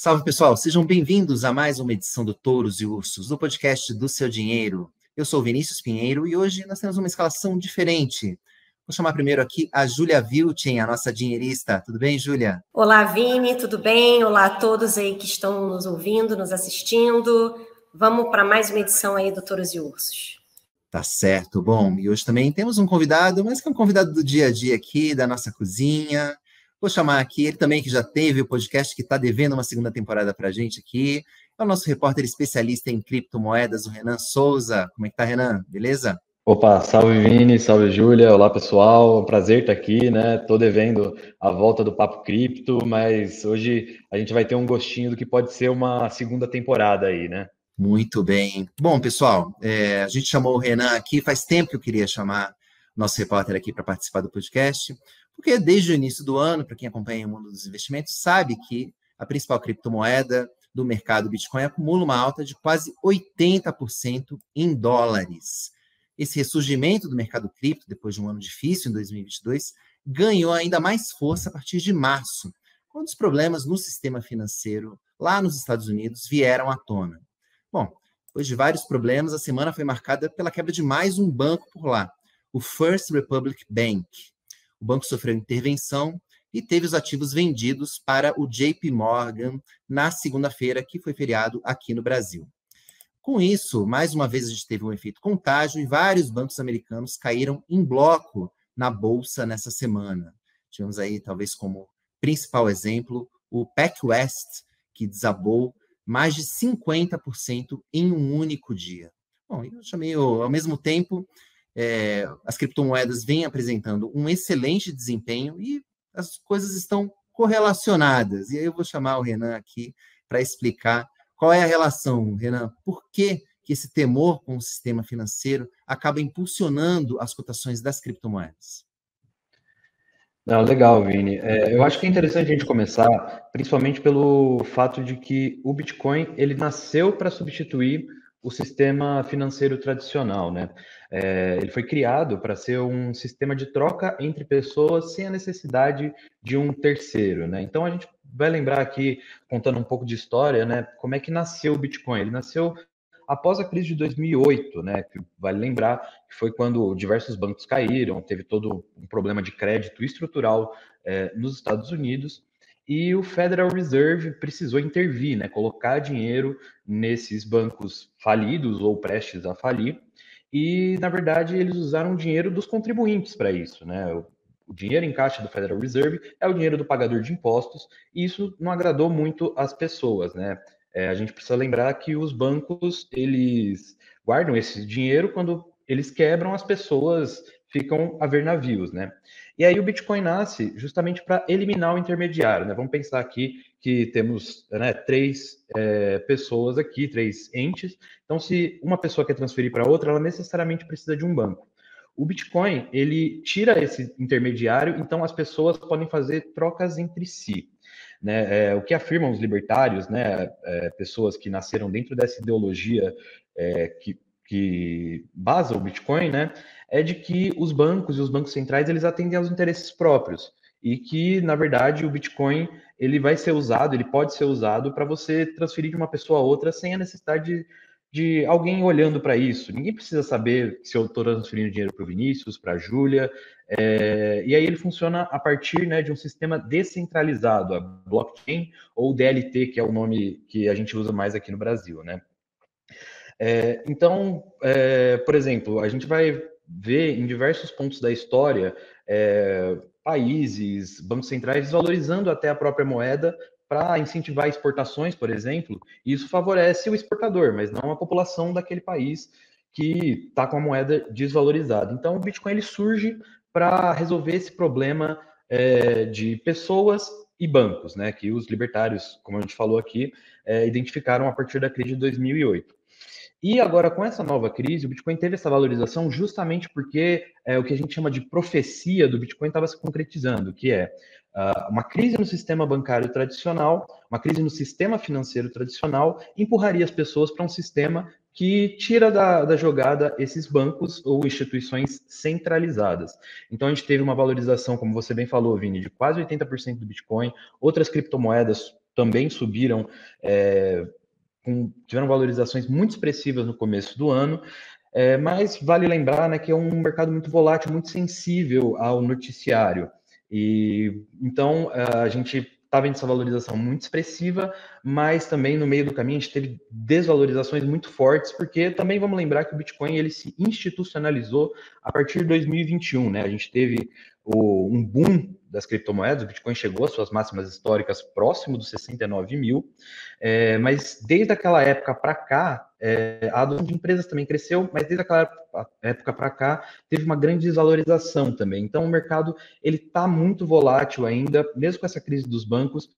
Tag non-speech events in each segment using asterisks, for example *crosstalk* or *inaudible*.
Salve pessoal, sejam bem-vindos a mais uma edição do Touros e Ursos, do podcast do seu dinheiro. Eu sou Vinícius Pinheiro e hoje nós temos uma escalação diferente. Vou chamar primeiro aqui a Júlia Vilchen, a nossa dinheirista. Tudo bem, Júlia? Olá, Vini, tudo bem? Olá a todos aí que estão nos ouvindo, nos assistindo. Vamos para mais uma edição aí do Touros e Ursos. Tá certo. Bom, e hoje também temos um convidado, mas que é um convidado do dia a dia aqui, da nossa cozinha. Vou chamar aqui ele também, que já teve o podcast, que está devendo uma segunda temporada para a gente aqui. É o nosso repórter especialista em criptomoedas, o Renan Souza. Como é que tá, Renan? Beleza? Opa, salve Vini, salve Júlia, olá pessoal, prazer estar aqui, né? Tô devendo a volta do Papo Cripto, mas hoje a gente vai ter um gostinho do que pode ser uma segunda temporada aí, né? Muito bem. Bom, pessoal, é, a gente chamou o Renan aqui, faz tempo que eu queria chamar o nosso repórter aqui para participar do podcast, porque desde o início do ano, para quem acompanha o mundo dos investimentos, sabe que a principal criptomoeda do mercado Bitcoin acumula uma alta de quase 80% em dólares esse ressurgimento do mercado cripto, depois de um ano difícil em 2022, ganhou ainda mais força a partir de março, quando os problemas no sistema financeiro lá nos Estados Unidos vieram à tona. Bom, depois de vários problemas, a semana foi marcada pela quebra de mais um banco por lá, o First Republic Bank. O banco sofreu intervenção e teve os ativos vendidos para o JP Morgan na segunda-feira, que foi feriado aqui no Brasil. Com isso, mais uma vez a gente teve um efeito contágio e vários bancos americanos caíram em bloco na bolsa nessa semana. Tivemos aí, talvez como principal exemplo, o PacWest, que desabou mais de 50% em um único dia. Bom, eu chamei, ao mesmo tempo, é, as criptomoedas vêm apresentando um excelente desempenho e as coisas estão correlacionadas. E aí eu vou chamar o Renan aqui para explicar qual é a relação, Renan? Por que, que esse temor com o sistema financeiro acaba impulsionando as cotações das criptomoedas? Legal, Vini. É, eu acho que é interessante a gente começar, principalmente pelo fato de que o Bitcoin ele nasceu para substituir o sistema financeiro tradicional, né? É, ele foi criado para ser um sistema de troca entre pessoas sem a necessidade de um terceiro, né? Então a gente vai lembrar aqui, contando um pouco de história, né? Como é que nasceu o Bitcoin? Ele nasceu após a crise de 2008, né? Que vale lembrar que foi quando diversos bancos caíram, teve todo um problema de crédito estrutural é, nos Estados Unidos e o Federal Reserve precisou intervir, né, colocar dinheiro nesses bancos falidos ou prestes a falir. E, na verdade, eles usaram o dinheiro dos contribuintes para isso. Né? O, dinheiro em caixa do Federal Reserve é o dinheiro do pagador de impostos, e isso não agradou muito as pessoas. Né? É, a gente precisa lembrar que os bancos eles guardam esse dinheiro quando eles quebram, as pessoas ficam a ver navios, né? E aí o Bitcoin nasce justamente para eliminar o intermediário, né? Vamos pensar aqui que temos né, três é, pessoas aqui, três entes. Então, se uma pessoa quer transferir para outra, ela necessariamente precisa de um banco. O Bitcoin ele tira esse intermediário, então as pessoas podem fazer trocas entre si. Né, é, o que afirmam os libertários, né, é, pessoas que nasceram dentro dessa ideologia é, que, que basa o Bitcoin, né, é de que os bancos e os bancos centrais eles atendem aos interesses próprios e que na verdade o Bitcoin ele vai ser usado, ele pode ser usado para você transferir de uma pessoa a outra sem a necessidade de, de alguém olhando para isso. Ninguém precisa saber se eu estou transferindo dinheiro para o Vinícius, para a Júlia. É, e aí ele funciona a partir né, de um sistema descentralizado, a blockchain ou DLT, que é o nome que a gente usa mais aqui no Brasil, né? É, então, é, por exemplo, a gente vai vê em diversos pontos da história é, países, bancos centrais desvalorizando até a própria moeda para incentivar exportações, por exemplo, e isso favorece o exportador, mas não a população daquele país que está com a moeda desvalorizada. Então, o Bitcoin ele surge para resolver esse problema é, de pessoas e bancos, né, que os libertários, como a gente falou aqui, é, identificaram a partir da crise de 2008. E agora, com essa nova crise, o Bitcoin teve essa valorização justamente porque é, o que a gente chama de profecia do Bitcoin estava se concretizando, que é uh, uma crise no sistema bancário tradicional, uma crise no sistema financeiro tradicional, empurraria as pessoas para um sistema que tira da, da, jogada esses bancos ou instituições centralizadas. Então, a gente teve uma valorização, como você bem falou, Vini, de quase 80% do Bitcoin, outras criptomoedas também subiram, é, com, tiveram valorizações muito expressivas no começo do ano. É, mas vale lembrar né, que é um mercado muito volátil, muito sensível ao noticiário. E então a gente está vendo essa valorização muito expressiva, mas também no meio do caminho a gente teve desvalorizações muito fortes, porque também vamos lembrar que o Bitcoin ele se institucionalizou a partir de 2021, né? A gente teve o, um boom das criptomoedas, o Bitcoin chegou às suas máximas históricas próximo dos 69 mil, é, mas desde aquela época para cá, é, a adoção de empresas também cresceu, mas desde aquela época para cá teve uma grande desvalorização também. Então o mercado ele está muito volátil ainda, mesmo com essa crise dos bancos,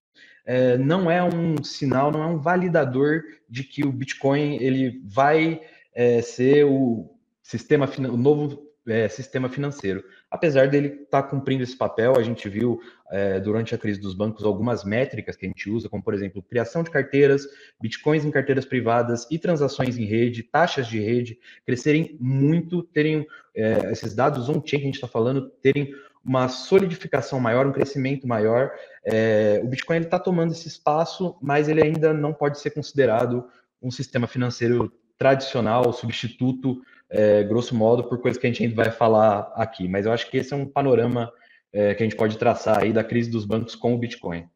é, não é um sinal, não é um validador de que o Bitcoin ele vai é, ser o sistema, o novo é, sistema financeiro. Apesar dele estar tá cumprindo esse papel, a gente viu é, durante a crise dos bancos algumas métricas que a gente usa, como por exemplo, criação de carteiras, bitcoins em carteiras privadas e transações em rede, taxas de rede, crescerem muito, terem é, esses dados on-chain que a gente está falando, terem uma solidificação maior, um crescimento maior. É, o Bitcoin está tomando esse espaço, mas ele ainda não pode ser considerado um sistema financeiro tradicional, substituto é, grosso modo, por coisas que a gente ainda vai falar aqui. Mas eu acho que esse é um panorama é, que a gente pode traçar aí da crise dos bancos com o Bitcoin.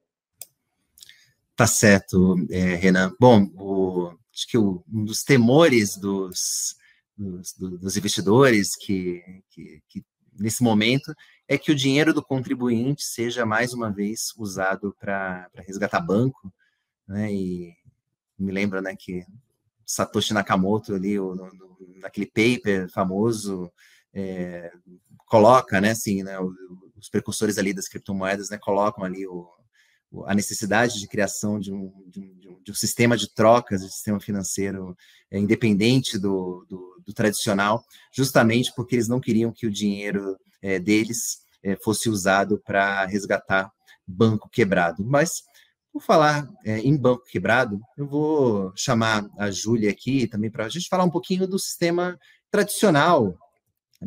Tá certo, é, Renan. Bom, o, acho que o, um dos temores dos, dos, dos investidores que, que, que, nesse momento é que o dinheiro do contribuinte seja mais uma vez usado para resgatar banco, né? E me lembra, né, que Satoshi Nakamoto ali, o, no, no, naquele paper famoso, é, coloca, né, assim, né, os precursores ali das criptomoedas, né, colocam ali o, a necessidade de criação de um, de um, de um sistema de trocas, de um sistema financeiro é, independente do, do, do, tradicional, justamente porque eles não queriam que o dinheiro é, deles é, fosse usado para resgatar banco quebrado. Mas por falar é, em banco quebrado, eu vou chamar a Júlia aqui também para a gente falar um pouquinho do sistema tradicional,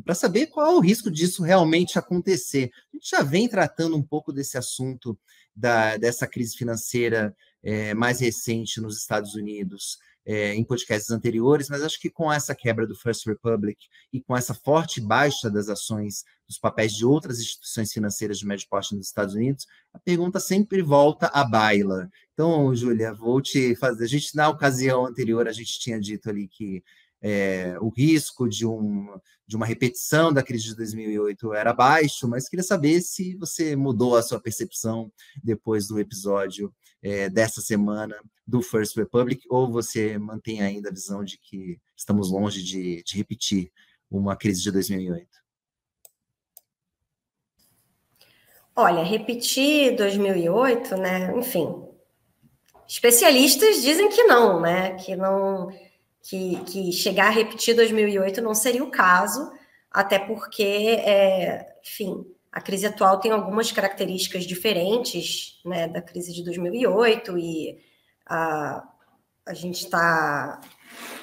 para saber qual é o risco disso realmente acontecer. A gente já vem tratando um pouco desse assunto da, dessa crise financeira é, mais recente nos Estados Unidos, é, em podcasts anteriores, mas acho que com essa quebra do First Republic e com essa forte baixa das ações dos papéis de outras instituições financeiras de médio porte nos Estados Unidos, a pergunta sempre volta à baila. Então, Júlia, vou te fazer. A gente, na ocasião anterior, a gente tinha dito ali que é, o risco de, um, de uma repetição da crise de 2008 era baixo, mas queria saber se você mudou a sua percepção depois do episódio é, dessa semana do First Republic, ou você mantém ainda a visão de que estamos longe de, de repetir uma crise de 2008? Olha, repetir 2008, né? Enfim, especialistas dizem que não, né? Que não que, que chegar a repetir 2008 não seria o caso, até porque, é, enfim, a crise atual tem algumas características diferentes né, da crise de 2008 e a, a gente está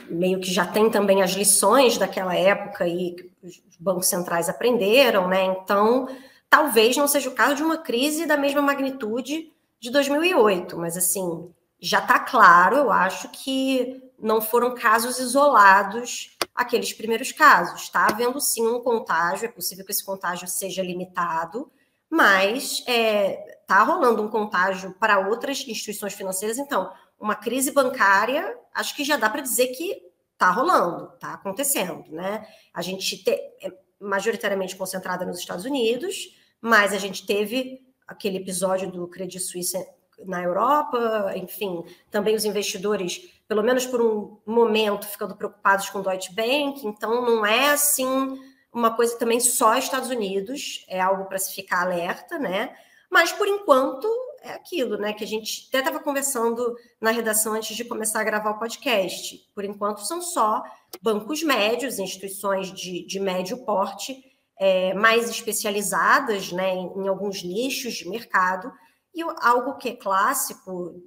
meio que já tem também as lições daquela época e os bancos centrais aprenderam, né? Então, talvez não seja o caso de uma crise da mesma magnitude de 2008, mas assim, já está claro, eu acho que não foram casos isolados aqueles primeiros casos. Está havendo sim um contágio, é possível que esse contágio seja limitado, mas está é, tá rolando um contágio para outras instituições financeiras. Então, uma crise bancária, acho que já dá para dizer que está rolando, está acontecendo, né? A gente te, é majoritariamente concentrada nos Estados Unidos, mas a gente teve aquele episódio do Credit Suisse na Europa, enfim, também os investidores, pelo menos por um momento, ficando preocupados com o Deutsche Bank, então não é assim uma coisa também só Estados Unidos, é algo para se ficar alerta, né? Mas por enquanto é aquilo, né? Que a gente até estava conversando na redação antes de começar a gravar o podcast. Por enquanto são só bancos médios, instituições de, de médio porte, é, mais especializadas, né? Em, em alguns nichos de mercado e algo que é clássico,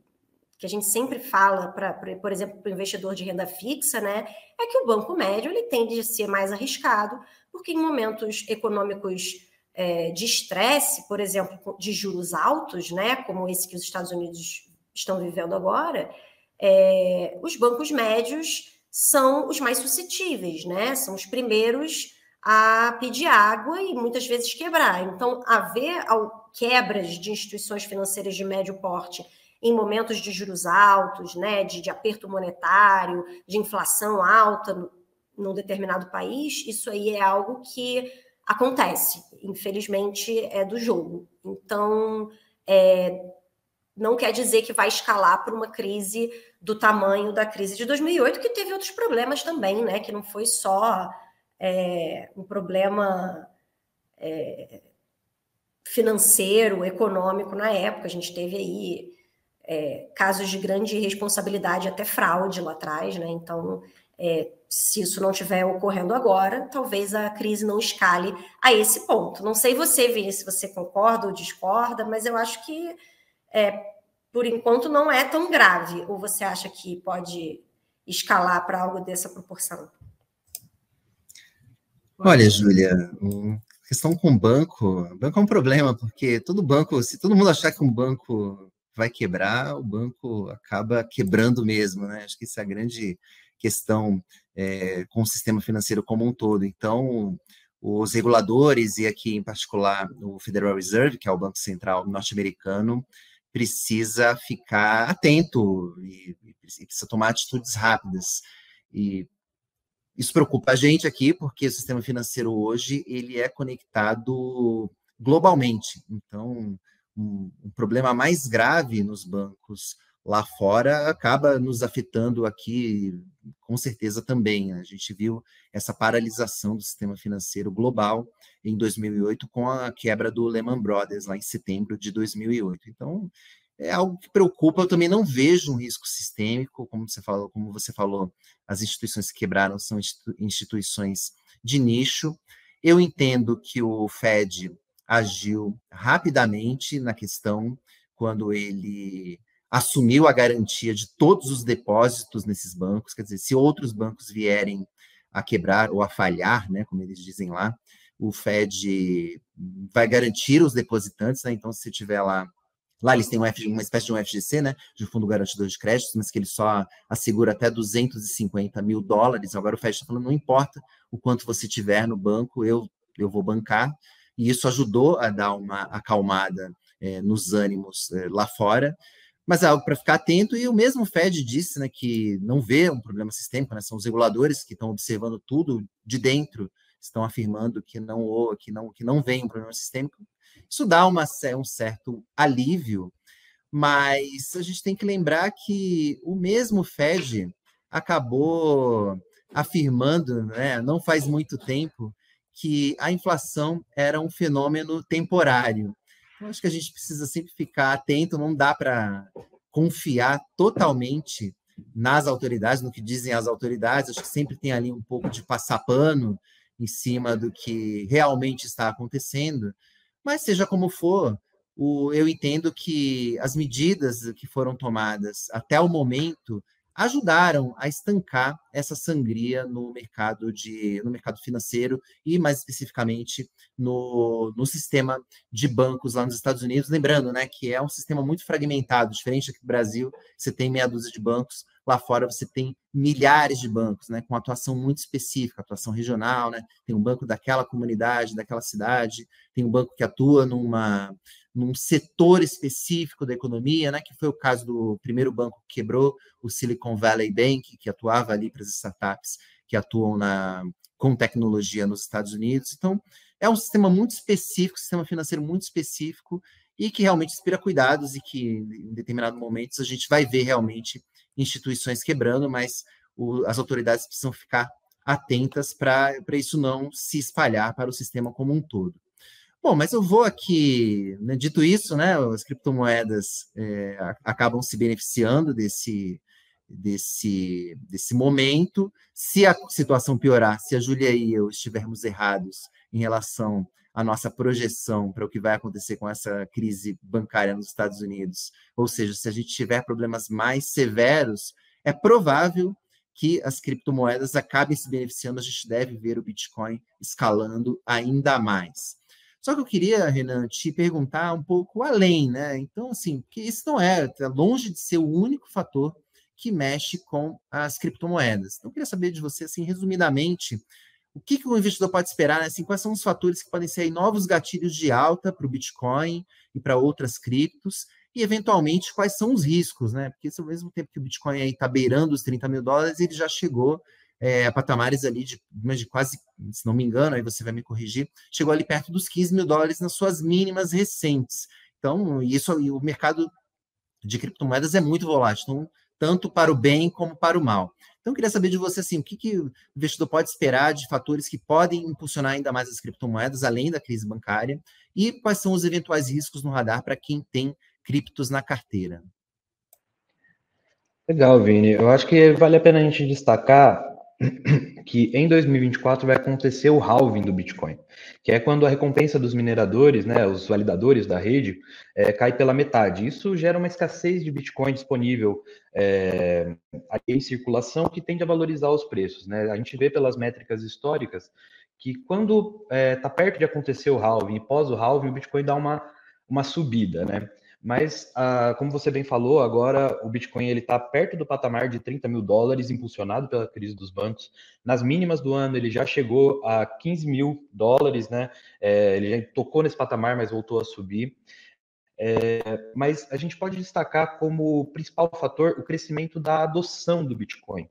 que a gente sempre fala, pra, pra por exemplo, para o investidor de renda fixa, né, é que o banco médio ele tende a ser mais arriscado, porque em momentos econômicos é, de estresse, por exemplo, de juros altos, né, como esse que os Estados Unidos estão vivendo agora, é, os bancos médios são os mais suscetíveis, né? São os primeiros a pedir água e muitas vezes quebrar. Então, haver quebras de instituições financeiras de médio porte em momentos de juros altos, né, de, de aperto monetário, de inflação alta no, num determinado país, isso aí é algo que acontece, infelizmente é do jogo. Então, é, não quer dizer que vai escalar para uma crise do tamanho da crise de 2008, que teve outros problemas também, né? Que não foi só é, um problema é, financeiro, econômico na época. A gente teve aí é, casos de grande responsabilidade, até fraude lá atrás, né? Então, é, se isso não estiver ocorrendo agora, talvez a crise não escale a esse ponto. Não sei você, Vini, se você concorda ou discorda, mas eu acho que, é, por enquanto, não é tão grave. Ou você acha que pode escalar para algo dessa proporção? Olha, Júlia, questão com banco, banco é um problema, porque todo banco, se todo mundo achar que um banco vai quebrar, o banco acaba quebrando mesmo, né? Acho que essa é a grande questão é, com o sistema financeiro como um todo. Então, os reguladores, e aqui em particular o Federal Reserve, que é o Banco Central norte-americano, precisa ficar atento e, e precisa tomar atitudes rápidas. E isso preocupa a gente aqui, porque o sistema financeiro hoje ele é conectado globalmente. Então, um, um problema mais grave nos bancos lá fora acaba nos afetando aqui, com certeza também. A gente viu essa paralisação do sistema financeiro global em 2008 com a quebra do Lehman Brothers lá em setembro de 2008. Então, é algo que preocupa. Eu também não vejo um risco sistêmico, como você falou, como você falou, as instituições que quebraram são instituições de nicho. Eu entendo que o Fed agiu rapidamente na questão quando ele assumiu a garantia de todos os depósitos nesses bancos, quer dizer, se outros bancos vierem a quebrar ou a falhar, né, como eles dizem lá, o Fed vai garantir os depositantes, né? Então, se tiver lá, lá eles têm uma espécie de um FGC, né, de fundo garantidor de créditos, mas que ele só assegura até 250 mil dólares. Agora o Fed está falando, não importa o quanto você tiver no banco, eu eu vou bancar e isso ajudou a dar uma acalmada é, nos ânimos é, lá fora. Mas é algo para ficar atento, e o mesmo Fed disse né, que não vê um problema sistêmico, né, são os reguladores que estão observando tudo de dentro, estão afirmando que não, que não, que não vem um problema sistêmico. Isso dá uma, um certo alívio, mas a gente tem que lembrar que o mesmo Fed acabou afirmando, né, não faz muito tempo, que a inflação era um fenômeno temporário. Eu acho que a gente precisa sempre ficar atento, não dá para confiar totalmente nas autoridades, no que dizem as autoridades, acho que sempre tem ali um pouco de passar pano em cima do que realmente está acontecendo, mas seja como for, o, eu entendo que as medidas que foram tomadas até o momento ajudaram a estancar essa sangria no mercado de no mercado financeiro e mais especificamente no, no sistema de bancos lá nos Estados Unidos, lembrando, né, que é um sistema muito fragmentado, diferente aqui do Brasil, você tem meia dúzia de bancos, lá fora você tem milhares de bancos, né, com atuação muito específica, atuação regional, né, tem um banco daquela comunidade, daquela cidade, tem um banco que atua numa num setor específico da economia, né, que foi o caso do primeiro banco que quebrou, o Silicon Valley Bank, que atuava ali para as startups que atuam na, com tecnologia nos Estados Unidos. Então, é um sistema muito específico, sistema financeiro muito específico, e que realmente inspira cuidados e que, em determinados momentos, a gente vai ver realmente instituições quebrando, mas o, as autoridades precisam ficar atentas para isso não se espalhar para o sistema como um todo. Bom, mas eu vou aqui, né, dito isso, né, as criptomoedas é, acabam se beneficiando desse, desse, desse momento. Se a situação piorar, se a Júlia e eu estivermos errados em relação à nossa projeção para o que vai acontecer com essa crise bancária nos Estados Unidos, ou seja, se a gente tiver problemas mais severos, é provável que as criptomoedas acabem se beneficiando, a gente deve ver o Bitcoin escalando ainda mais. Só que eu queria, Renan, te perguntar um pouco além, né? Então, assim, que isso não é, tá longe de ser o único fator que mexe com as criptomoedas. Então, eu queria saber de você, assim, resumidamente, o que, que o investidor pode esperar, né? assim, quais são os fatores que podem ser novos gatilhos de alta para o Bitcoin e para outras criptos, e eventualmente quais são os riscos, né? Porque ao mesmo tempo que o Bitcoin está beirando os 30 mil dólares, ele já chegou é, a patamares ali de, de quase, se não me engano, aí você vai me corrigir, chegou ali perto dos 15 mil dólares nas suas mínimas recentes. Então, isso o mercado de criptomoedas é muito volátil. Então, tanto para o bem como para o mal. Então, eu queria saber de você assim, o que, que o investidor pode esperar de fatores que podem impulsionar ainda mais as criptomoedas, além da crise bancária, e quais são os eventuais riscos no radar para quem tem criptos na carteira. Legal, Vini. Eu acho que vale a pena a gente destacar *clears throat* que em 2024 vai acontecer o halving do Bitcoin, que é quando a recompensa dos mineradores, né, os validadores da rede, é, cai pela metade. Isso gera uma escassez de Bitcoin disponível é, em circulação que tende a valorizar os preços. Né? A gente vê pelas métricas históricas que quando está é, tá perto de acontecer o halving e pós o halving, o Bitcoin dá uma, uma subida, né? Mas, ah, como você bem falou, agora o Bitcoin ele está perto do patamar de 30 mil dólares, impulsionado pela crise dos bancos. Nas mínimas do ano, ele já chegou a 15 mil dólares, né? É, ele já tocou nesse patamar, mas voltou a subir. É, mas a gente pode destacar como principal fator o crescimento da adoção do Bitcoin.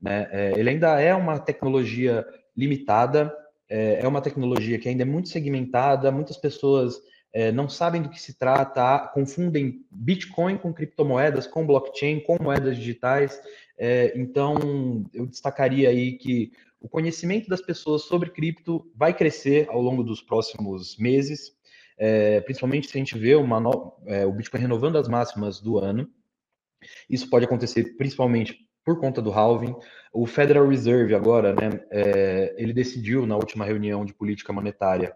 Né? É, ele ainda é uma tecnologia limitada, é, é uma tecnologia que ainda é muito segmentada, muitas pessoas é, não sabem do que se trata, confundem Bitcoin com criptomoedas, com blockchain, com moedas digitais. É, então, eu destacaria aí que o conhecimento das pessoas sobre cripto vai crescer ao longo dos próximos meses, é, principalmente se a gente vê uma no... É, o Bitcoin renovando as máximas do ano. Isso pode acontecer principalmente por conta do halving. O Federal Reserve agora, né, é, ele decidiu na última reunião de política monetária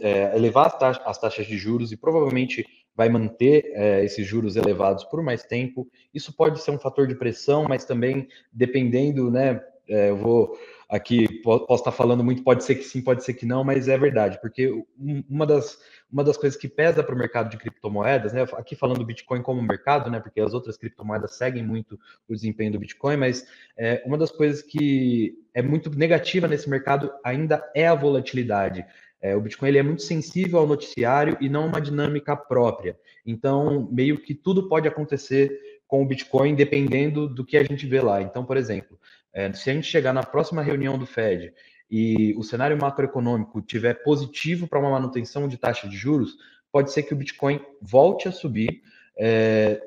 é, elevar as taxas, as taxas, de juros e provavelmente vai manter é, esses juros elevados por mais tempo. Isso pode ser um fator de pressão, mas também dependendo, né? É, eu vou aqui posso estar falando muito, pode ser que sim, pode ser que não, mas é verdade, porque uma das, uma das coisas que pesa para o mercado de criptomoedas, né? Aqui falando do Bitcoin como mercado, né? Porque as outras criptomoedas seguem muito o desempenho do Bitcoin, mas é, uma das coisas que é muito negativa nesse mercado ainda é a volatilidade. É, o Bitcoin ele é muito sensível ao noticiário e não uma dinâmica própria. Então, meio que tudo pode acontecer com o Bitcoin dependendo do que a gente vê lá. Então, por exemplo, é, se a gente chegar na próxima reunião do Fed e o cenário macroeconômico tiver positivo para uma manutenção de taxa de juros, pode ser que o Bitcoin volte a subir. É,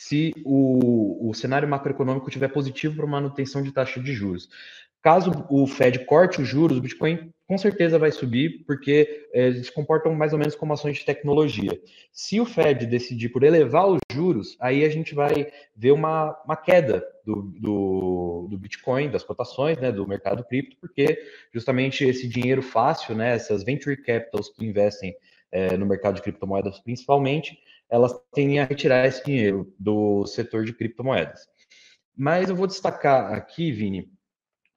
se o, o cenário macroeconômico tiver positivo para manutenção de taxa de juros. Caso o Fed corte os juros, o Bitcoin com certeza vai subir, porque é, eles se comportam mais ou menos como ações de tecnologia. Se o Fed decidir por elevar os juros, aí a gente vai ver uma, uma queda do, do, do Bitcoin, das cotações, né, do mercado cripto, porque justamente esse dinheiro fácil, né, essas venture capitals que investem é, no mercado de criptomoedas principalmente, elas tendem a retirar esse dinheiro do setor de criptomoedas. Mas eu vou destacar aqui, Vini,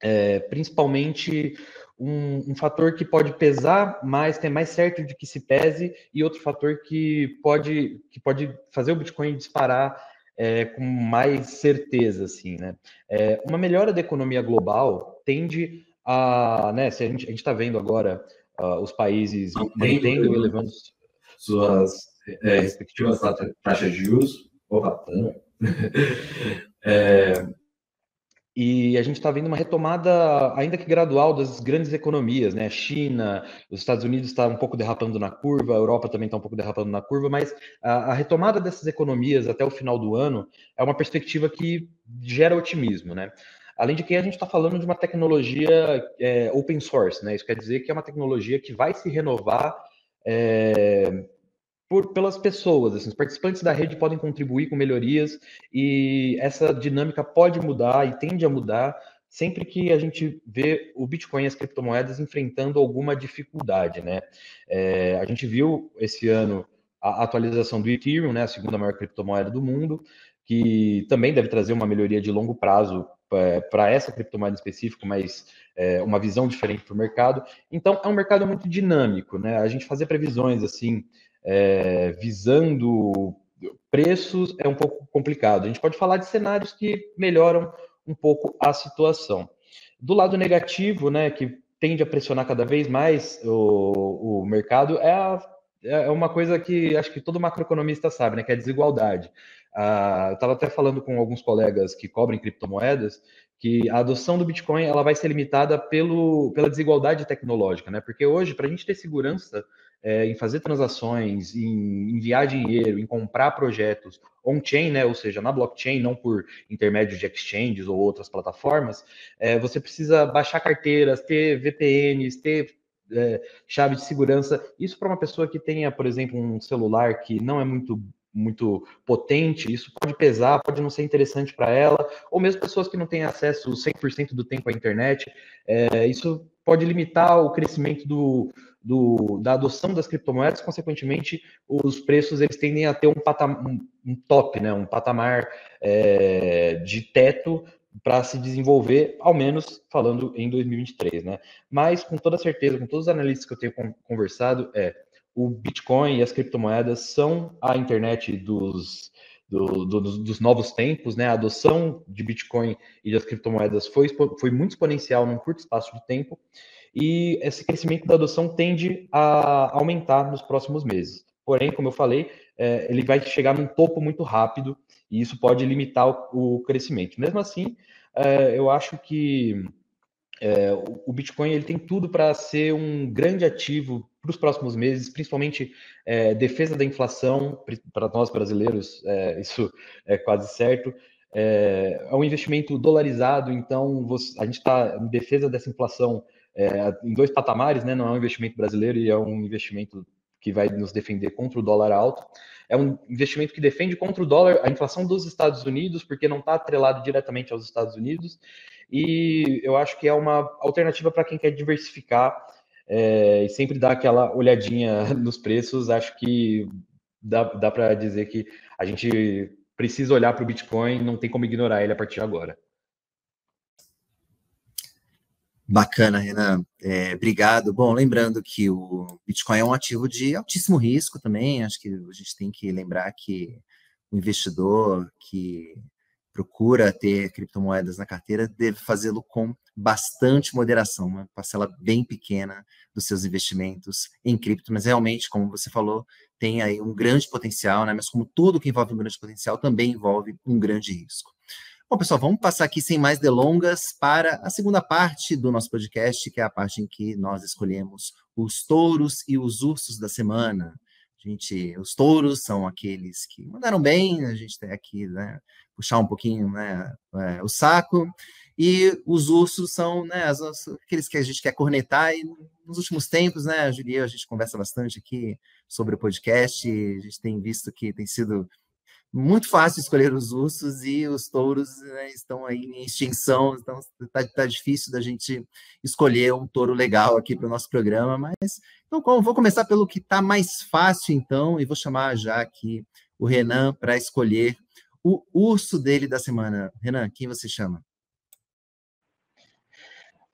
é, principalmente um, um, fator que pode pesar mais, tem mais certo de que se pese, e outro fator que pode, que pode fazer o Bitcoin disparar é, com mais certeza, assim, né? É, uma melhora da economia global tende a, né, se a gente está vendo agora uh, os países mantendo e elevando suas é, respectivas taxas de juros, opa, *laughs* é, e a gente está vendo uma retomada, ainda que gradual, das grandes economias, né? China, os Estados Unidos está um pouco derrapando na curva, a Europa também está um pouco derrapando na curva, mas a, a, retomada dessas economias até o final do ano é uma perspectiva que gera otimismo, né? Além de que a gente está falando de uma tecnologia é, open source, né? Isso quer dizer que é uma tecnologia que vai se renovar é, por, pelas pessoas. Assim, os participantes da rede podem contribuir com melhorias e essa dinâmica pode mudar e tende a mudar sempre que a gente vê o Bitcoin e as criptomoedas enfrentando alguma dificuldade, né? É, a gente viu esse ano a atualização do Ethereum, né, a segunda maior criptomoeda do mundo, que também deve trazer uma melhoria de longo prazo para essa criptomoeda específica, mas é, uma visão diferente para o mercado. Então, é um mercado muito dinâmico, né? A gente fazer previsões assim, é, visando preços é um pouco complicado. A gente pode falar de cenários que melhoram um pouco a situação. Do lado negativo, né, que tende a pressionar cada vez mais o, o mercado, é, a, é uma coisa que acho que todo macroeconomista sabe, né, que é a desigualdade. Ah, eu estava até falando com alguns colegas que cobrem criptomoedas que a adoção do Bitcoin ela vai ser limitada pelo, pela desigualdade tecnológica, né? Porque hoje, para a gente ter segurança é, em fazer transações, em enviar dinheiro, em comprar projetos on-chain, né? Ou seja, na blockchain, não por intermédio de exchanges ou outras plataformas, é, você precisa baixar carteiras, ter VPNs, ter é, chave de segurança. Isso para uma pessoa que tenha, por exemplo, um celular que não é muito muito potente, isso pode pesar, pode não ser interessante para ela, ou mesmo pessoas que não têm acesso 100% do tempo à internet, é, isso pode limitar o crescimento do, do, da adoção das criptomoedas, consequentemente, os preços eles tendem a ter um, um top, né, um patamar é, de teto para se desenvolver, ao menos falando em 2023, né? Mas com toda certeza, com todos os analistas que eu tenho conversado, é o Bitcoin e as criptomoedas são a internet dos, do, do, dos novos tempos, né? A adoção de Bitcoin e das criptomoedas foi, foi muito exponencial num curto espaço de tempo, e esse crescimento da adoção tende a aumentar nos próximos meses. Porém, como eu falei, é, ele vai chegar num topo muito rápido, e isso pode limitar o, o crescimento. Mesmo assim, é, eu acho que é, o Bitcoin ele tem tudo para ser um grande ativo para os próximos meses, principalmente é, defesa da inflação, para nós brasileiros, é, isso é quase certo. É, é, um investimento dolarizado, então você, a gente está em defesa dessa inflação é, em dois patamares, né? Não é um investimento brasileiro e é um investimento que vai nos defender contra o dólar alto. É um investimento que defende contra o dólar, a inflação dos Estados Unidos, porque não está atrelado diretamente aos Estados Unidos. E eu acho que é uma alternativa para quem quer diversificar é, e sempre dar aquela olhadinha *laughs* nos preços, acho que dá, dá para dizer que a gente precisa olhar para o Bitcoin, não tem como ignorar ele a partir de agora. Bacana, Renan. É, obrigado. Bom, lembrando que o Bitcoin é um ativo de altíssimo risco também. Acho que a gente tem que lembrar que o investidor que procura ter criptomoedas na carteira deve fazê-lo com bastante moderação, uma parcela bem pequena dos seus investimentos em cripto, mas realmente, como você falou, tem aí um grande potencial, né? Mas como tudo que envolve um grande potencial também envolve um grande risco. Bom, pessoal, vamos passar aqui sem mais delongas para a segunda parte do nosso podcast, que é a parte em que nós escolhemos os touros e os ursos da semana. Gente, os touros são aqueles que mandaram bem, a gente tem aqui, né, puxar um pouquinho né, é, o saco, e os ursos são né, as, aqueles que a gente quer cornetar, e nos últimos tempos, né, Julia, a gente conversa bastante aqui sobre o podcast, a gente tem visto que tem sido muito fácil escolher os ursos e os touros né, estão aí em extinção, então está tá difícil da gente escolher um touro legal aqui para o nosso programa, mas então vou começar pelo que está mais fácil então e vou chamar já aqui o Renan para escolher o urso dele da semana. Renan, quem você chama?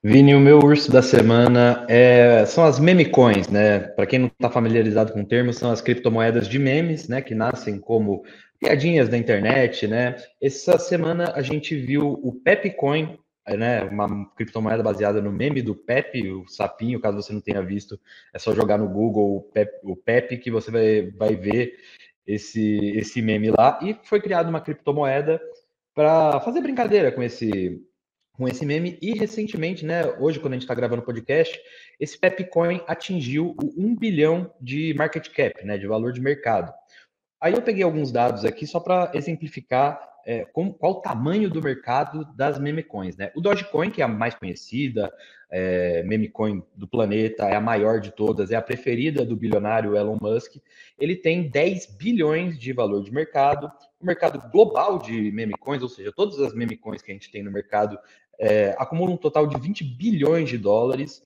Vini, o meu urso da semana é, são as memecoins, né? Para quem não está familiarizado com o termo, são as criptomoedas de memes, né? Que nascem como piadinhas da internet, né? Essa semana a gente viu o Pepcoin, né? Uma criptomoeda baseada no meme do Pepe, o sapinho. Caso você não tenha visto, é só jogar no Google o Pepe, o Pepe que você vai, vai ver esse, esse meme lá. E foi criada uma criptomoeda para fazer brincadeira com esse com esse meme. E recentemente, né, hoje, quando a gente está gravando o podcast, esse Pepcoin atingiu o 1 bilhão de market cap, né, de valor de mercado. Aí eu peguei alguns dados aqui só para exemplificar é, com, qual o tamanho do mercado das memecoins. Né? O Dogecoin, que é a mais conhecida, é, memecoin do planeta, é a maior de todas, é a preferida do bilionário Elon Musk, ele tem 10 bilhões de valor de mercado. O mercado global de memecoins, ou seja, todas as memecoins que a gente tem no mercado, é, acumulam um total de 20 bilhões de dólares.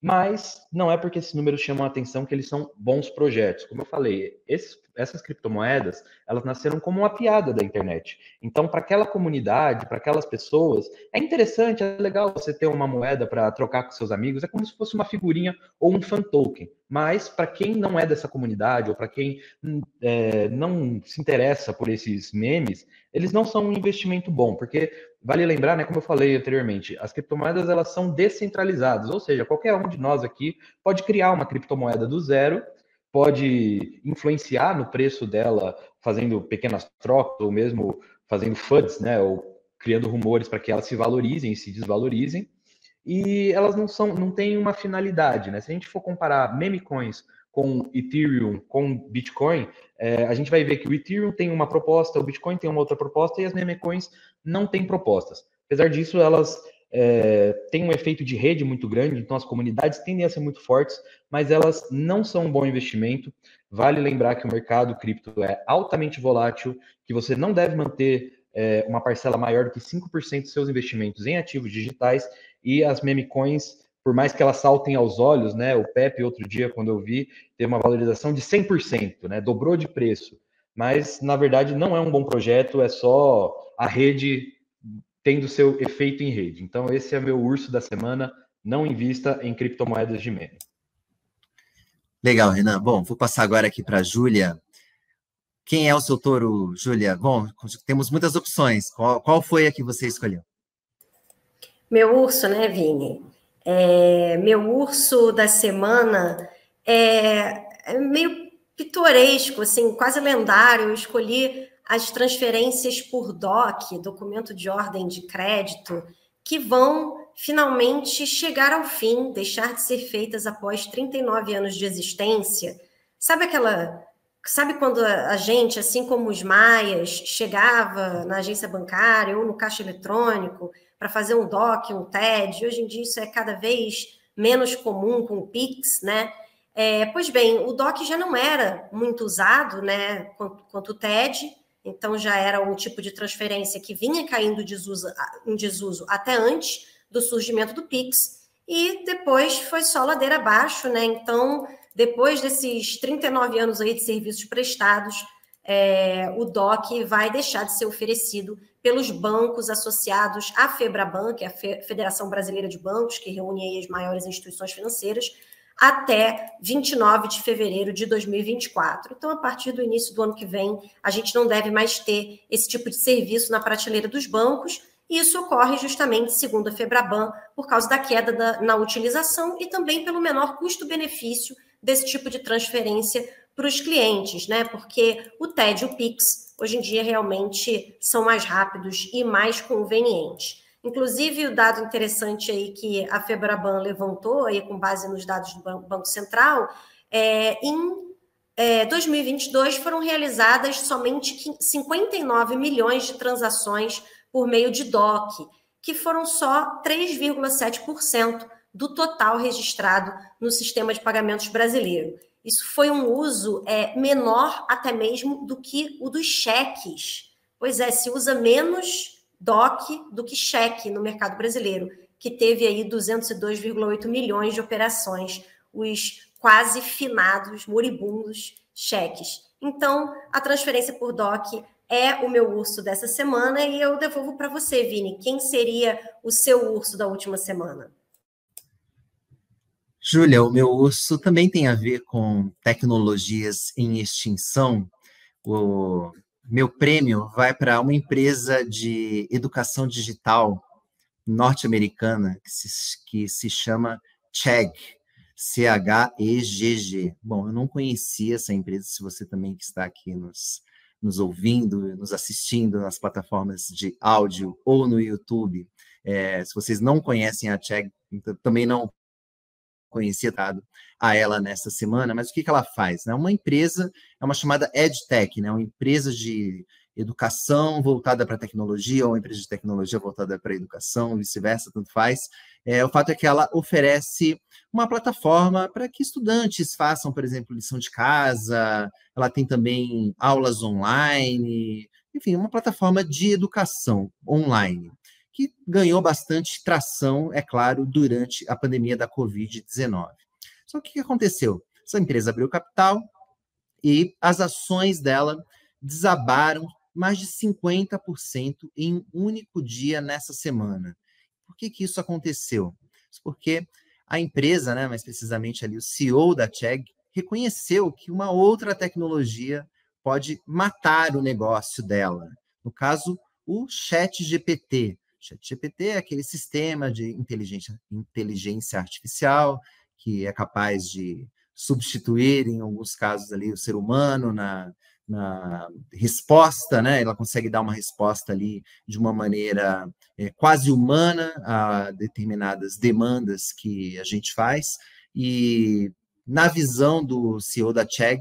Mas não é porque esses números chamam a atenção que eles são bons projetos. Como eu falei, esses, essas criptomoedas, elas nasceram como uma piada da internet. Então, para aquela comunidade, para aquelas pessoas, é interessante, é legal você ter uma moeda para trocar com seus amigos, é como se fosse uma figurinha ou um fan token. Mas, para quem não é dessa comunidade, ou para quem é, não se interessa por esses memes, eles não são um investimento bom, porque Vale lembrar, né, como eu falei anteriormente, as criptomoedas elas são descentralizadas, ou seja, qualquer um de nós aqui pode criar uma criptomoeda do zero, pode influenciar no preço dela, fazendo pequenas trocas ou mesmo fazendo FUDs, né, ou criando rumores para que elas se valorizem e se desvalorizem. E elas não são, não têm uma finalidade, né? Se a gente for comparar meme coins com Ethereum, com Bitcoin, é, a gente vai ver que o Ethereum tem uma proposta, o Bitcoin tem uma outra proposta e as memecoins não têm propostas. Apesar disso, elas é, têm um efeito de rede muito grande, então as comunidades tendem a ser muito fortes, mas elas não são um bom investimento. Vale lembrar que o mercado cripto é altamente volátil, que você não deve manter é, uma parcela maior do que 5% dos seus investimentos em ativos digitais e as memecoins por mais que elas saltem aos olhos, né? O Pepe, outro dia, quando eu vi, teve uma valorização de 100%, né? Dobrou de preço. Mas, na verdade, não é um bom projeto, é só a rede tendo seu efeito em rede. Então, esse é meu urso da semana. Não invista em criptomoedas de meme. Legal, Renan. Bom, vou passar agora aqui para a Júlia. Quem é o seu touro, Júlia? Bom, temos muitas opções. Qual, qual foi a que você escolheu? Meu urso, né, Vini? É, meu urso da semana é, é meio pitoresco, assim, quase lendário. Eu escolhi as transferências por DOC, documento de ordem de crédito, que vão finalmente chegar ao fim, deixar de ser feitas após 39 anos de existência. Sabe aquela. Sabe quando a gente, assim como os maias, chegava na agência bancária ou no caixa eletrônico para fazer um DOC, um TED. Hoje em dia isso é cada vez menos comum com o Pix, né? É, pois bem, o DOC já não era muito usado, né, quanto, quanto o TED, então já era um tipo de transferência que vinha caindo desuso, em desuso até antes do surgimento do Pix, e depois foi só ladeira abaixo, né? Então, depois desses 39 anos aí de serviços prestados, é, o DOC vai deixar de ser oferecido pelos bancos associados à FEBRABAN, que é a Federação Brasileira de Bancos, que reúne as maiores instituições financeiras, até 29 de fevereiro de 2024. Então, a partir do início do ano que vem, a gente não deve mais ter esse tipo de serviço na prateleira dos bancos, e isso ocorre justamente, segundo a Febraban, por causa da queda da, na utilização e também pelo menor custo-benefício desse tipo de transferência para os clientes, né? Porque o TED e o Pix, hoje em dia, realmente são mais rápidos e mais convenientes. Inclusive, o dado interessante aí que a Febraban levantou, aí com base nos dados do Banco Central, é, em é, 2022 foram realizadas somente 59 milhões de transações por meio de DOC, que foram só 3,7% do total registrado no sistema de pagamentos brasileiro. Isso foi um uso é, menor até mesmo do que o dos cheques. Pois é, se usa menos DOC do que cheque no mercado brasileiro, que teve aí 202,8 milhões de operações, os quase finados, moribundos cheques. Então, a transferência por DOC é o meu urso dessa semana e eu devolvo para você, Vini. Quem seria o seu urso da última semana? Júlia, o meu urso também tem a ver com tecnologias em extinção. O meu prêmio vai para uma empresa de educação digital norte-americana que se, que se chama Chegg, C-H-E-G-G. Bom, eu não conhecia essa empresa, se você também que está aqui nos, nos ouvindo, nos assistindo nas plataformas de áudio ou no YouTube, é, se vocês não conhecem a Chegg, então, também não conhecia dado a ela nessa semana, mas o que, que ela faz? É uma empresa, é uma chamada EdTech, né? uma empresa de educação voltada para tecnologia ou uma empresa de tecnologia voltada para educação, vice-versa, tanto faz. É, o fato é que ela oferece uma plataforma para que estudantes façam, por exemplo, lição de casa, ela tem também aulas online, enfim, uma plataforma de educação online que ganhou bastante tração, é claro, durante a pandemia da Covid-19. Só que o que aconteceu? Essa empresa abriu capital e as ações dela desabaram mais de 50% em um único dia nessa semana. Por que, que isso aconteceu? Porque a empresa, né, mais precisamente ali o CEO da Chegg, reconheceu que uma outra tecnologia pode matar o negócio dela. No caso, o Chat GPT. Chat GPT é aquele sistema de inteligência, inteligência artificial que é capaz de substituir, em alguns casos, ali, o ser humano na, na resposta, né? Ela consegue dar uma resposta ali de uma maneira é, quase humana a determinadas demandas que a gente faz. E na visão do CEO da Chegg,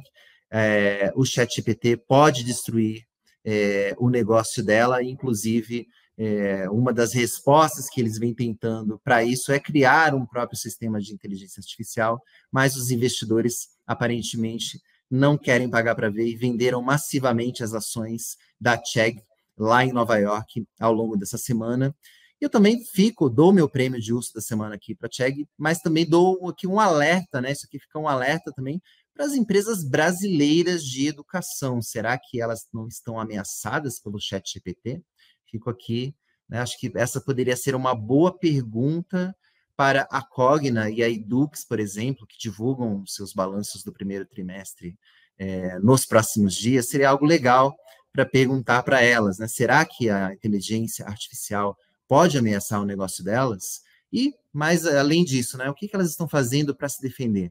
é, o ChatGPT pode destruir é, o negócio dela, inclusive é, uma das respostas que eles vêm tentando para isso é criar um próprio sistema de inteligência artificial, mas os investidores aparentemente não querem pagar para ver e venderam massivamente as ações da Chegg lá em Nova York ao longo dessa semana. Eu também fico, dou meu prêmio de uso da semana aqui para a Chegg, mas também dou aqui um alerta, né? Isso aqui fica um alerta também para as empresas brasileiras de educação. Será que elas não estão ameaçadas pelo chat GPT? Fico aqui, né? acho que essa poderia ser uma boa pergunta para a Cogna e a Edux, por exemplo, que divulgam seus balanços do primeiro trimestre é, nos próximos dias, seria algo legal para perguntar para elas, né? Será que a inteligência artificial pode ameaçar o negócio delas? E, mais além disso, né, o que, que elas estão fazendo para se defender?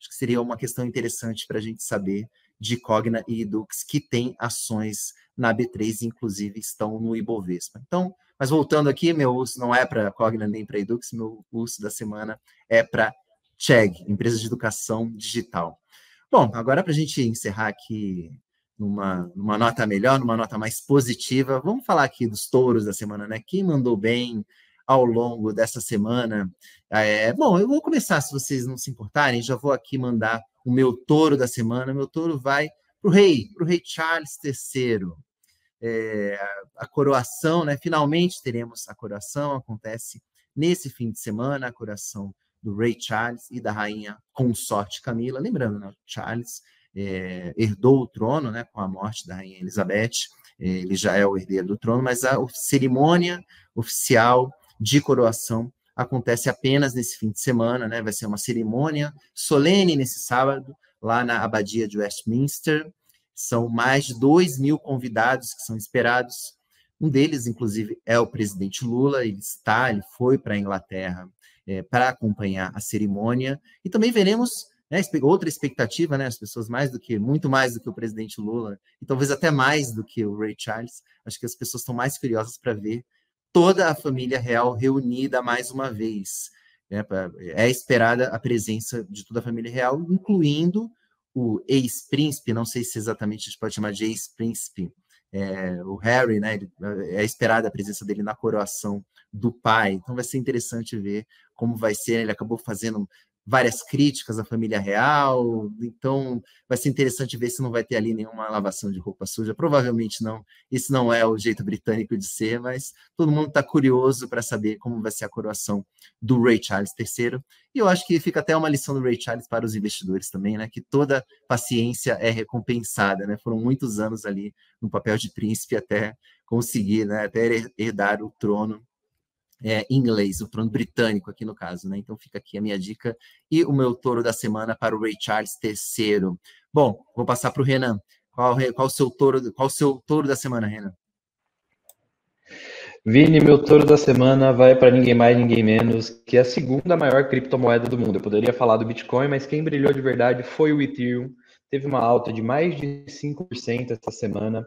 Acho que seria uma questão interessante para a gente saber de Cogna e Edux, que tem ações na B3, inclusive estão no Ibovespa. Então, mas voltando aqui, meu uso não é para Cogna nem para Edux, meu uso da semana é para Chegg, empresa de educação digital. Bom, agora para a gente encerrar aqui numa, numa nota melhor, numa nota mais positiva, vamos falar aqui dos touros da semana, né? Quem mandou bem ao longo dessa semana? É, bom, eu vou começar, se vocês não se importarem, já vou aqui mandar o meu touro da semana. Meu touro vai para o rei, para o rei Charles III é, a coroação, né? Finalmente teremos a coroação, acontece nesse fim de semana, a coroação do rei Charles e da rainha consorte Camila. Lembrando, né? Charles é, herdou o trono, né? Com a morte da rainha Elizabeth, é, ele já é o herdeiro do trono, mas a cerimônia oficial de coroação acontece apenas nesse fim de semana, né? Vai ser uma cerimônia solene nesse sábado, lá na abadia de Westminster. São mais de 2 mil convidados que são esperados. Um deles, inclusive, é o presidente Lula. Ele está, ele foi para a Inglaterra é, para acompanhar a cerimônia. E também veremos né, outra expectativa, né? As pessoas mais do que, muito mais do que o presidente Lula, e talvez até mais do que o Ray Charles. Acho que as pessoas estão mais curiosas para ver toda a família real reunida mais uma vez. Né, é esperada a presença de toda a família real, incluindo o ex-príncipe, não sei se exatamente a gente pode chamar de ex-príncipe, é, o Harry, né? Ele, é esperada a presença dele na coroação do pai. Então vai ser interessante ver como vai ser. Ele acabou fazendo várias críticas à família real, então vai ser interessante ver se não vai ter ali nenhuma lavação de roupa suja. Provavelmente não, isso não é o jeito britânico de ser, mas todo mundo está curioso para saber como vai ser a coroação do Ray Charles III. E eu acho que fica até uma lição do Ray Charles para os investidores também, né? Que toda paciência é recompensada, né? Foram muitos anos ali no papel de príncipe até conseguir, né? Até herdar o trono é, inglês, o trono britânico aqui no caso, né? Então fica aqui a minha dica e o meu touro da semana para o Ray Charles III. Bom, vou passar para o Renan. Qual, qual o seu touro? Qual seu touro da semana, Renan? Vini, meu touro da semana vai para ninguém mais, ninguém menos, que é a segunda maior criptomoeda do mundo. Eu poderia falar do Bitcoin, mas quem brilhou de verdade foi o Ethereum. Teve uma alta de mais de 5% essa semana.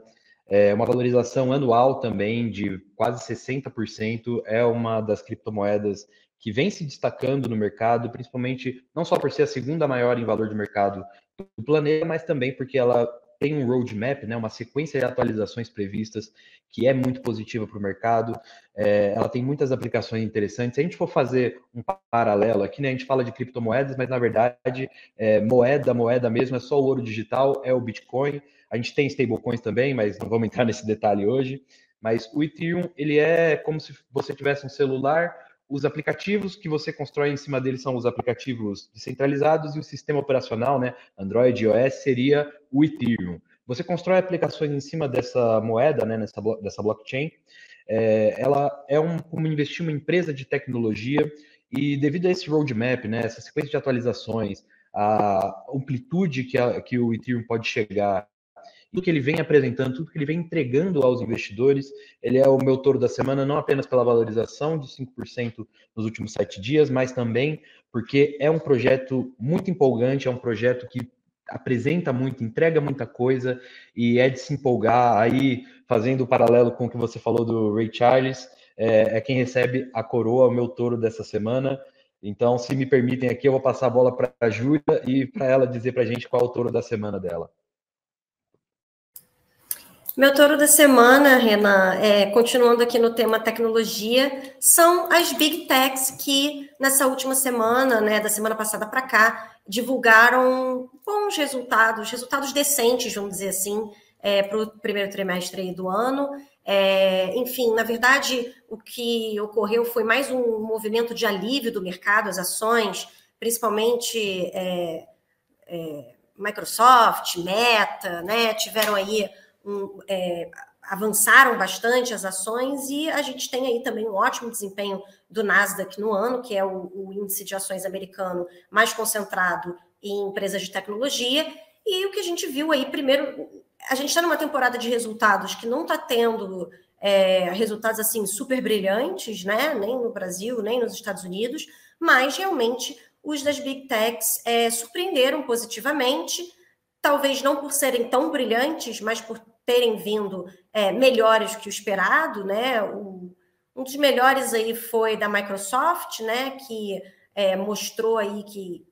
É uma valorização anual também de quase 60%. É uma das criptomoedas que vem se destacando no mercado, principalmente não só por ser a segunda maior em valor de mercado do planeta, mas também porque ela tem um roadmap, né, uma sequência de atualizações previstas que é muito positiva para o mercado. É, ela tem muitas aplicações interessantes. Se a gente for fazer um paralelo aqui, né, a gente fala de criptomoedas, mas na verdade, é, moeda, moeda mesmo, é só o ouro digital, é o Bitcoin. A gente tem stablecoins também, mas não vamos entrar nesse detalhe hoje. Mas o Ethereum, ele é como se você tivesse um celular, os aplicativos que você constrói em cima dele são os aplicativos descentralizados e o sistema operacional, né, Android e iOS, seria o Ethereum. Você constrói aplicações em cima dessa moeda, né, nessa dessa blockchain. É, ela é um, como investir uma empresa de tecnologia e devido a esse roadmap, né, essa sequência de atualizações, a amplitude que, a, que o Ethereum pode chegar, tudo que ele vem apresentando, tudo que ele vem entregando aos investidores, ele é o meu touro da semana, não apenas pela valorização de 5% nos últimos sete dias, mas também porque é um projeto muito empolgante, é um projeto que apresenta muito, entrega muita coisa e é de se empolgar. Aí, fazendo o paralelo com o que você falou do Ray Charles, é, é quem recebe a coroa, o meu touro dessa semana. Então, se me permitem aqui, eu vou passar a bola para a Júlia e para ela dizer para a gente qual é o touro da semana dela. Meu touro da semana, Renan, é, continuando aqui no tema tecnologia, são as big techs que nessa última semana, né, da semana passada para cá, divulgaram bons resultados, resultados decentes, vamos dizer assim, é, para o primeiro trimestre do ano. É, enfim, na verdade, o que ocorreu foi mais um movimento de alívio do mercado, as ações, principalmente é, é Microsoft, Meta, né, tiveram aí um, é, avançaram bastante as ações e a gente tem aí também um ótimo desempenho do Nasdaq no ano, que é o, o índice de ações americano mais concentrado em empresas de tecnologia. E o que a gente viu aí, primeiro, a gente está numa temporada de resultados que não está tendo é, resultados assim super brilhantes, né? Nem no Brasil, nem nos Estados Unidos, mas realmente os das big techs é, surpreenderam positivamente, talvez não por serem tão brilhantes, mas por terem vindo é, melhores que o esperado, né? O, um dos melhores aí foi da Microsoft, né? Que é, mostrou aí que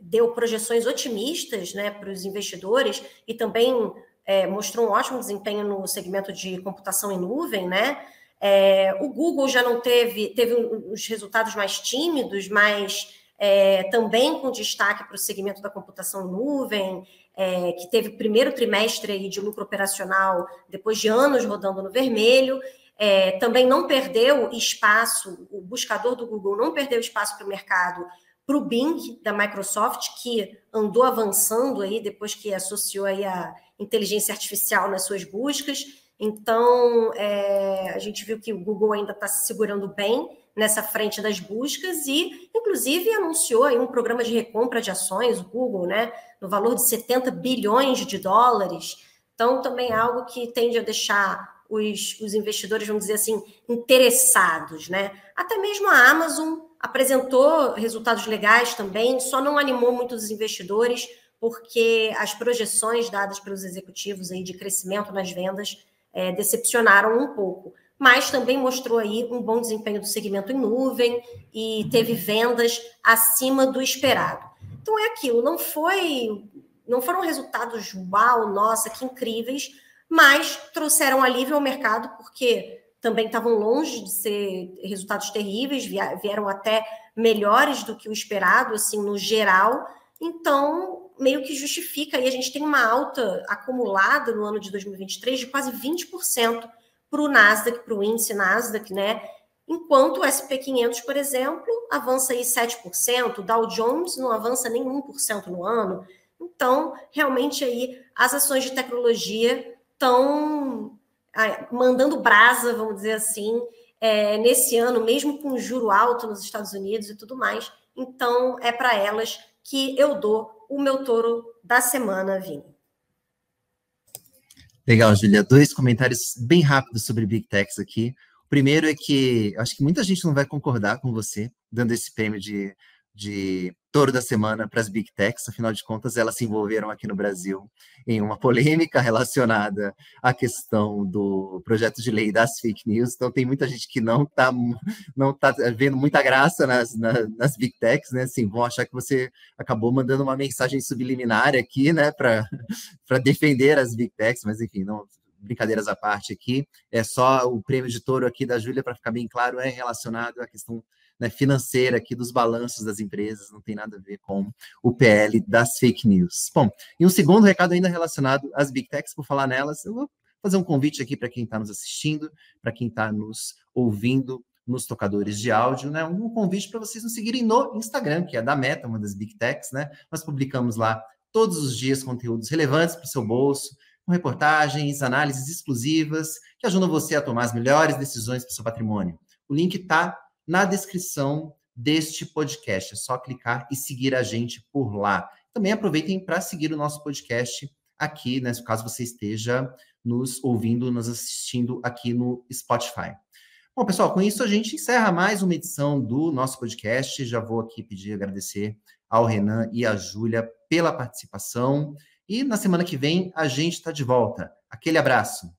deu projeções otimistas, né, para os investidores e também é, mostrou um ótimo desempenho no segmento de computação em nuvem, né? É, o Google já não teve, teve os resultados mais tímidos, mas é, também com destaque para o segmento da computação em nuvem, é, que teve o primeiro trimestre aí de lucro operacional depois de anos rodando no vermelho. É, também não perdeu espaço, o buscador do Google não perdeu espaço para o mercado para o Bing da Microsoft, que andou avançando aí depois que associou aí a inteligência artificial nas suas buscas. Então, é, a gente viu que o Google ainda está se segurando bem nessa frente das buscas e, inclusive, anunciou um programa de recompra de ações, o Google, né, no valor de 70 bilhões de dólares. Então, também é algo que tende a deixar os, os investidores, vamos dizer assim, interessados, né? Até mesmo a Amazon apresentou resultados legais também, só não animou muitos investidores porque as projeções dadas pelos executivos aí de crescimento nas vendas é, decepcionaram um pouco. Mas também mostrou aí um bom desempenho do segmento em nuvem e teve vendas acima do esperado. Então é aquilo, não foi, não foram resultados uau, nossa, que incríveis, mas trouxeram alívio ao mercado porque também estavam longe de ser resultados terríveis, vieram até melhores do que o esperado, assim, no geral. Então, meio que justifica, e a gente tem uma alta acumulada no ano de 2023 de quase 20% para o Nasdaq, para o índice Nasdaq, né? Enquanto o SP500, por exemplo, avança aí 7%, o Dow Jones não avança nem 1% no ano. Então, realmente aí as ações de tecnologia estão mandando brasa, vamos dizer assim, é, nesse ano, mesmo com juro alto nos Estados Unidos e tudo mais. Então, é para elas que eu dou o meu touro da semana, Vini. Legal, Julia. Dois comentários bem rápidos sobre Big Techs aqui. O primeiro é que acho que muita gente não vai concordar com você, dando esse prêmio de de touro da semana para as Big Techs, afinal de contas, elas se envolveram aqui no Brasil em uma polêmica relacionada à questão do projeto de lei das fake news. Então, tem muita gente que não está não tá vendo muita graça nas, nas, nas Big Techs, né? Assim, vão achar que você acabou mandando uma mensagem subliminar aqui, né, para defender as Big Techs, mas enfim, não, brincadeiras à parte aqui, é só o prêmio de touro aqui da Júlia, para ficar bem claro, é relacionado à questão né, financeira aqui dos balanços das empresas, não tem nada a ver com o PL das fake news. Bom, e um segundo recado ainda relacionado às big techs, por falar nelas, eu vou fazer um convite aqui para quem está nos assistindo, para quem está nos ouvindo nos tocadores de áudio, né? Um convite para vocês nos seguirem no Instagram, que é da Meta, uma das Big Techs, né? Nós publicamos lá todos os dias conteúdos relevantes para o seu bolso, com reportagens, análises exclusivas que ajudam você a tomar as melhores decisões para o seu patrimônio. O link está na descrição deste podcast. É só clicar e seguir a gente por lá. Também aproveitem para seguir o nosso podcast aqui, né, caso você esteja nos ouvindo, nos assistindo aqui no Spotify. Bom, pessoal, com isso a gente encerra mais uma edição do nosso podcast. Já vou aqui pedir agradecer ao Renan e à Júlia pela participação. E na semana que vem a gente está de volta. Aquele abraço.